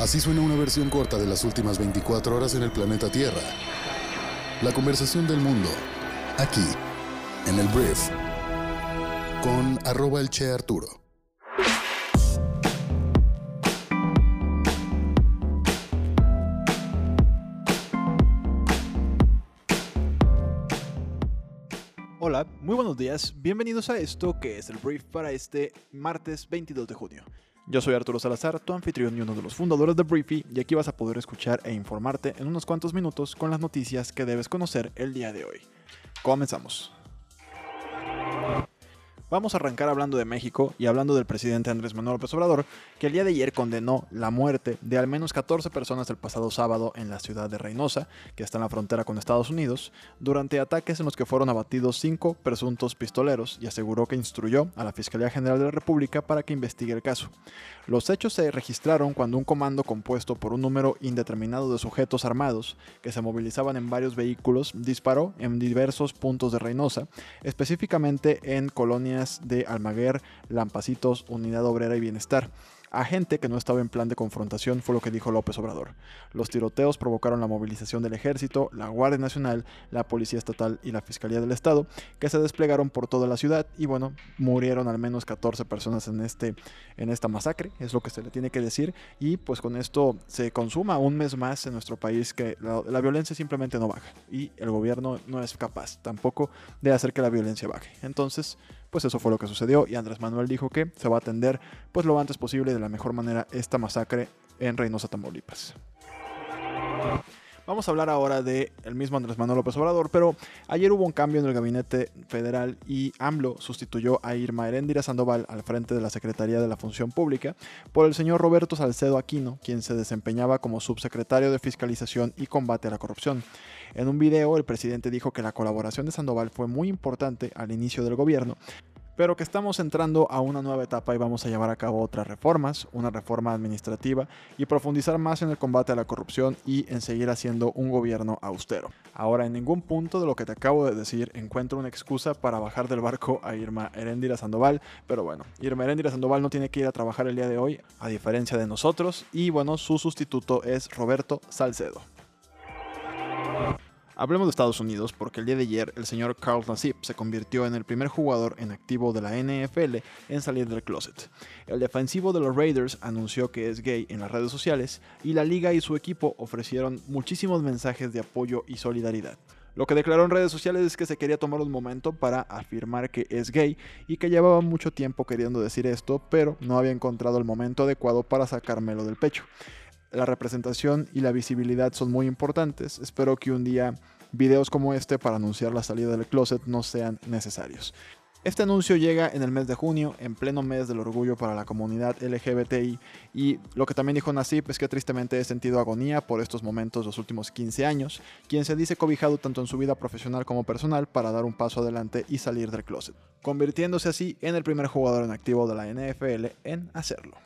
Así suena una versión corta de las últimas 24 horas en el planeta Tierra. La conversación del mundo, aquí, en el Brief, con arroba el Che Arturo. Hola, muy buenos días, bienvenidos a esto que es el brief para este martes 22 de junio. Yo soy Arturo Salazar, tu anfitrión y uno de los fundadores de Briefy, y aquí vas a poder escuchar e informarte en unos cuantos minutos con las noticias que debes conocer el día de hoy. Comenzamos. Vamos a arrancar hablando de México y hablando del presidente Andrés Manuel López Obrador, que el día de ayer condenó la muerte de al menos 14 personas el pasado sábado en la ciudad de Reynosa, que está en la frontera con Estados Unidos, durante ataques en los que fueron abatidos cinco presuntos pistoleros y aseguró que instruyó a la Fiscalía General de la República para que investigue el caso. Los hechos se registraron cuando un comando compuesto por un número indeterminado de sujetos armados que se movilizaban en varios vehículos disparó en diversos puntos de Reynosa, específicamente en colonias de Almaguer, Lampacitos, Unidad Obrera y Bienestar a gente que no estaba en plan de confrontación, fue lo que dijo López Obrador. Los tiroteos provocaron la movilización del ejército, la Guardia Nacional, la Policía Estatal y la Fiscalía del Estado, que se desplegaron por toda la ciudad y bueno, murieron al menos 14 personas en, este, en esta masacre, es lo que se le tiene que decir, y pues con esto se consuma un mes más en nuestro país que la, la violencia simplemente no baja y el gobierno no es capaz tampoco de hacer que la violencia baje. Entonces, pues eso fue lo que sucedió y Andrés Manuel dijo que se va a atender pues lo antes posible de la mejor manera esta masacre en Reynosa, Tamaulipas. Vamos a hablar ahora de el mismo Andrés Manuel López Obrador, pero ayer hubo un cambio en el gabinete federal y AMLO sustituyó a Irma Heréndira Sandoval al frente de la Secretaría de la Función Pública por el señor Roberto Salcedo Aquino, quien se desempeñaba como subsecretario de Fiscalización y Combate a la Corrupción. En un video, el presidente dijo que la colaboración de Sandoval fue muy importante al inicio del gobierno, pero que estamos entrando a una nueva etapa y vamos a llevar a cabo otras reformas, una reforma administrativa y profundizar más en el combate a la corrupción y en seguir haciendo un gobierno austero. Ahora, en ningún punto de lo que te acabo de decir encuentro una excusa para bajar del barco a Irma Heréndira Sandoval, pero bueno, Irma Heréndira Sandoval no tiene que ir a trabajar el día de hoy, a diferencia de nosotros, y bueno, su sustituto es Roberto Salcedo. Hablemos de Estados Unidos porque el día de ayer el señor Carl Nassib se convirtió en el primer jugador en activo de la NFL en salir del closet. El defensivo de los Raiders anunció que es gay en las redes sociales y la liga y su equipo ofrecieron muchísimos mensajes de apoyo y solidaridad. Lo que declaró en redes sociales es que se quería tomar un momento para afirmar que es gay y que llevaba mucho tiempo queriendo decir esto, pero no había encontrado el momento adecuado para sacármelo del pecho la representación y la visibilidad son muy importantes. Espero que un día videos como este para anunciar la salida del closet no sean necesarios. Este anuncio llega en el mes de junio, en pleno mes del orgullo para la comunidad LGBTI, y lo que también dijo Nasip es que tristemente he sentido agonía por estos momentos los últimos 15 años, quien se dice cobijado tanto en su vida profesional como personal para dar un paso adelante y salir del closet, convirtiéndose así en el primer jugador en activo de la NFL en hacerlo.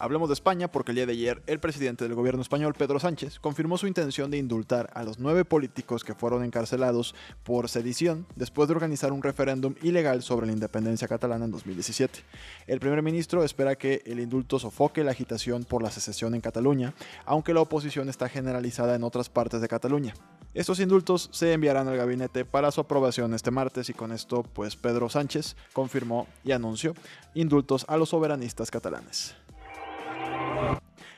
Hablemos de España porque el día de ayer el presidente del gobierno español, Pedro Sánchez, confirmó su intención de indultar a los nueve políticos que fueron encarcelados por sedición después de organizar un referéndum ilegal sobre la independencia catalana en 2017. El primer ministro espera que el indulto sofoque la agitación por la secesión en Cataluña, aunque la oposición está generalizada en otras partes de Cataluña. Estos indultos se enviarán al gabinete para su aprobación este martes y con esto pues Pedro Sánchez confirmó y anunció indultos a los soberanistas catalanes.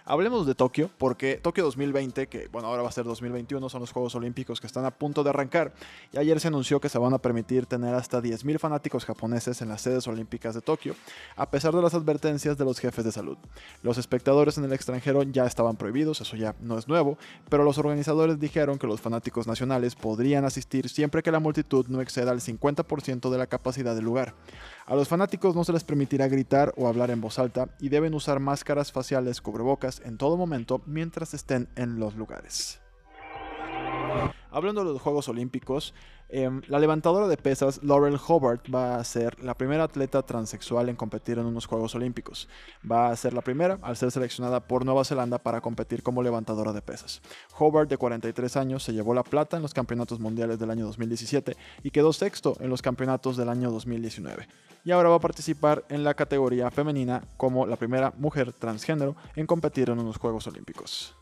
Hablemos de Tokio, porque Tokio 2020, que bueno, ahora va a ser 2021, son los Juegos Olímpicos que están a punto de arrancar. Y ayer se anunció que se van a permitir tener hasta 10.000 fanáticos japoneses en las sedes olímpicas de Tokio, a pesar de las advertencias de los jefes de salud. Los espectadores en el extranjero ya estaban prohibidos, eso ya no es nuevo, pero los organizadores dijeron que los fanáticos nacionales podrían asistir siempre que la multitud no exceda el 50% de la capacidad del lugar. A los fanáticos no se les permitirá gritar o hablar en voz alta y deben usar máscaras faciales cubrebocas en todo momento mientras estén en los lugares. Hablando de los Juegos Olímpicos, em, la levantadora de pesas Laurel Hobart va a ser la primera atleta transexual en competir en unos Juegos Olímpicos. Va a ser la primera al ser seleccionada por Nueva Zelanda para competir como levantadora de pesas. Hobart, de 43 años, se llevó la plata en los campeonatos mundiales del año 2017 y quedó sexto en los campeonatos del año 2019. Y ahora va a participar en la categoría femenina como la primera mujer transgénero en competir en unos Juegos Olímpicos.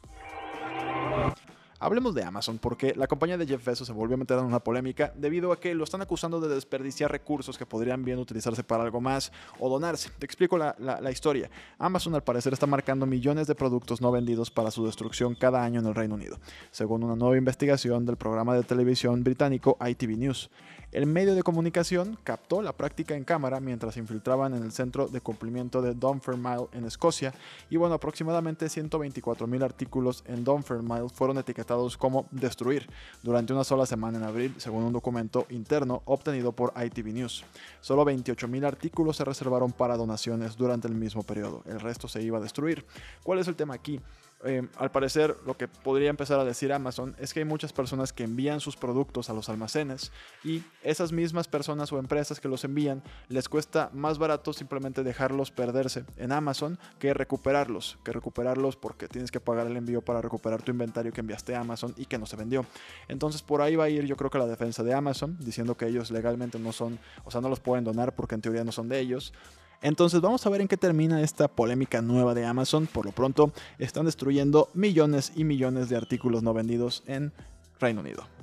Hablemos de Amazon, porque la compañía de Jeff Bezos se volvió a meter en una polémica debido a que lo están acusando de desperdiciar recursos que podrían bien utilizarse para algo más o donarse. Te explico la, historia. Amazon al parecer está marcando millones de productos no vendidos para su destrucción cada año en el Reino Unido, según una nueva investigación del programa de televisión británico ITV News. El medio de comunicación captó la práctica en cámara mientras se infiltraban en el centro de cumplimiento de Dunfermline en Escocia y bueno, aproximadamente 124.000 artículos en Dunfermline fueron etiquetados como destruir durante una sola semana en abril, según un documento interno obtenido por ITV News. Solo 28.000 artículos se reservaron para donaciones durante el mismo periodo, el resto se iba a destruir. ¿Cuál es el tema aquí? Eh, al parecer lo que podría empezar a decir Amazon es que hay muchas personas que envían sus productos a los almacenes y esas mismas personas o empresas que los envían les cuesta más barato simplemente dejarlos perderse en Amazon que recuperarlos, que recuperarlos porque tienes que pagar el envío para recuperar tu inventario que enviaste a Amazon y que no se vendió. Entonces por ahí va a ir yo creo que la defensa de Amazon diciendo que ellos legalmente no son, o sea, no los pueden donar porque en teoría no son de ellos. Entonces vamos a ver en qué termina esta polémica nueva de Amazon. Por lo pronto están destruyendo millones y millones de artículos no vendidos en Reino Unido.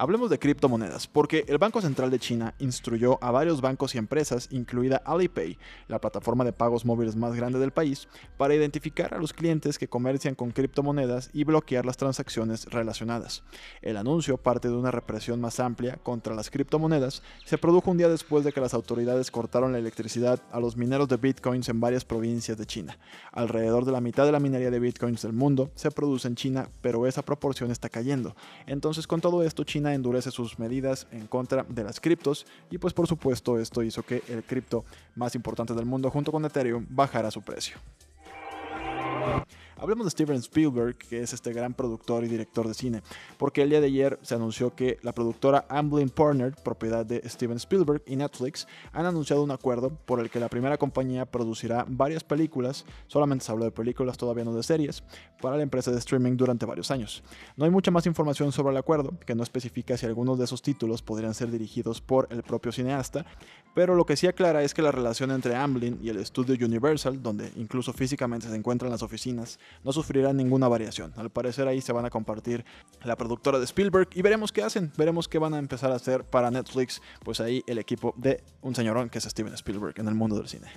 Hablemos de criptomonedas, porque el Banco Central de China instruyó a varios bancos y empresas, incluida Alipay, la plataforma de pagos móviles más grande del país, para identificar a los clientes que comercian con criptomonedas y bloquear las transacciones relacionadas. El anuncio, parte de una represión más amplia contra las criptomonedas, se produjo un día después de que las autoridades cortaron la electricidad a los mineros de bitcoins en varias provincias de China. Alrededor de la mitad de la minería de bitcoins del mundo se produce en China, pero esa proporción está cayendo. Entonces, con todo esto, China endurece sus medidas en contra de las criptos y pues por supuesto esto hizo que el cripto más importante del mundo junto con Ethereum bajara su precio. Hablemos de Steven Spielberg, que es este gran productor y director de cine, porque el día de ayer se anunció que la productora Amblin Partner, propiedad de Steven Spielberg y Netflix, han anunciado un acuerdo por el que la primera compañía producirá varias películas, solamente se habló de películas, todavía no de series, para la empresa de streaming durante varios años. No hay mucha más información sobre el acuerdo, que no especifica si algunos de esos títulos podrían ser dirigidos por el propio cineasta, pero lo que sí aclara es que la relación entre Amblin y el estudio Universal, donde incluso físicamente se encuentran las oficinas, no sufrirá ninguna variación. Al parecer ahí se van a compartir la productora de Spielberg y veremos qué hacen, veremos qué van a empezar a hacer para Netflix, pues ahí el equipo de un señorón que es Steven Spielberg en el mundo del cine.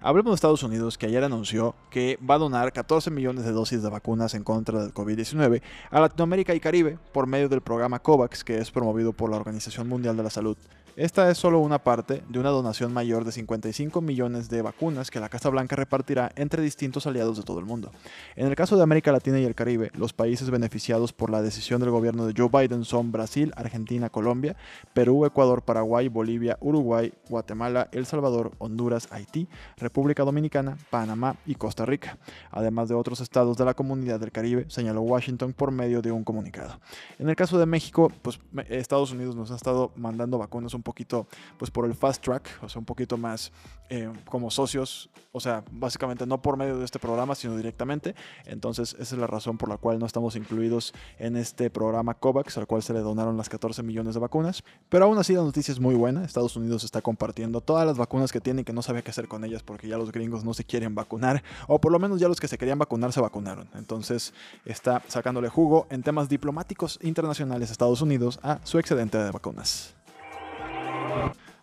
Hablemos de Estados Unidos, que ayer anunció que va a donar 14 millones de dosis de vacunas en contra del COVID-19 a Latinoamérica y Caribe por medio del programa COVAX, que es promovido por la Organización Mundial de la Salud. Esta es solo una parte de una donación mayor de 55 millones de vacunas que la Casa Blanca repartirá entre distintos aliados de todo el mundo. En el caso de América Latina y el Caribe, los países beneficiados por la decisión del gobierno de Joe Biden son Brasil, Argentina, Colombia, Perú, Ecuador, Paraguay, Bolivia, Uruguay, Guatemala, El Salvador, Honduras, Haití, República Dominicana, Panamá y Costa Rica, además de otros estados de la comunidad del Caribe, señaló Washington por medio de un comunicado. En el caso de México, pues Estados Unidos nos ha estado mandando vacunas un poquito, pues por el fast track, o sea, un poquito más eh, como socios, o sea, básicamente no por medio de este programa, sino directamente. Entonces, esa es la razón por la cual no estamos incluidos en este programa COVAX, al cual se le donaron las 14 millones de vacunas. Pero aún así, la noticia es muy buena. Estados Unidos está compartiendo todas las vacunas que tiene y que no sabe qué hacer con ellas porque ya los gringos no se quieren vacunar, o por lo menos ya los que se querían vacunar se vacunaron. Entonces, está sacándole jugo en temas diplomáticos internacionales Estados Unidos a su excedente de vacunas.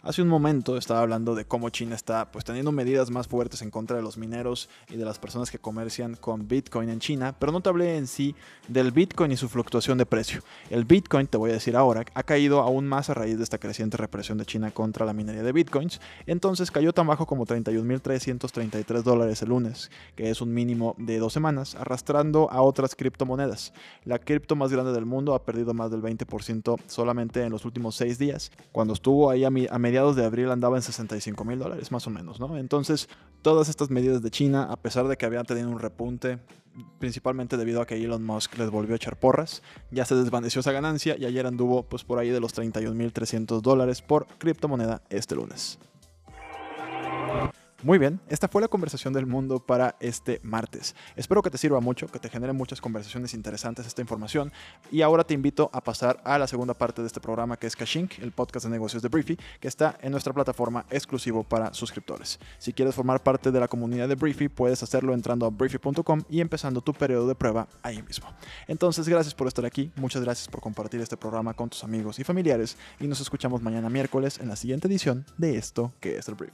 Hace un momento estaba hablando de cómo China está pues teniendo medidas más fuertes en contra de los mineros y de las personas que comercian con Bitcoin en China, pero no te hablé en sí del Bitcoin y su fluctuación de precio. El Bitcoin, te voy a decir ahora, ha caído aún más a raíz de esta creciente represión de China contra la minería de Bitcoins, entonces cayó tan bajo como 31.333 dólares el lunes, que es un mínimo de dos semanas, arrastrando a otras criptomonedas. La cripto más grande del mundo ha perdido más del 20% solamente en los últimos seis días, cuando estuvo ahí a, a mediados de abril andaba en 65 mil dólares más o menos, ¿no? Entonces, todas estas medidas de China, a pesar de que habían tenido un repunte, principalmente debido a que Elon Musk les volvió a echar porras, ya se desvaneció esa ganancia y ayer anduvo pues por ahí de los 31.300 dólares por criptomoneda este lunes. Muy bien, esta fue la conversación del mundo para este martes. Espero que te sirva mucho, que te genere muchas conversaciones interesantes esta información. Y ahora te invito a pasar a la segunda parte de este programa que es Cashink, el podcast de negocios de Briefy, que está en nuestra plataforma exclusivo para suscriptores. Si quieres formar parte de la comunidad de Briefy, puedes hacerlo entrando a briefy.com y empezando tu periodo de prueba ahí mismo. Entonces, gracias por estar aquí, muchas gracias por compartir este programa con tus amigos y familiares y nos escuchamos mañana miércoles en la siguiente edición de esto que es el Brief.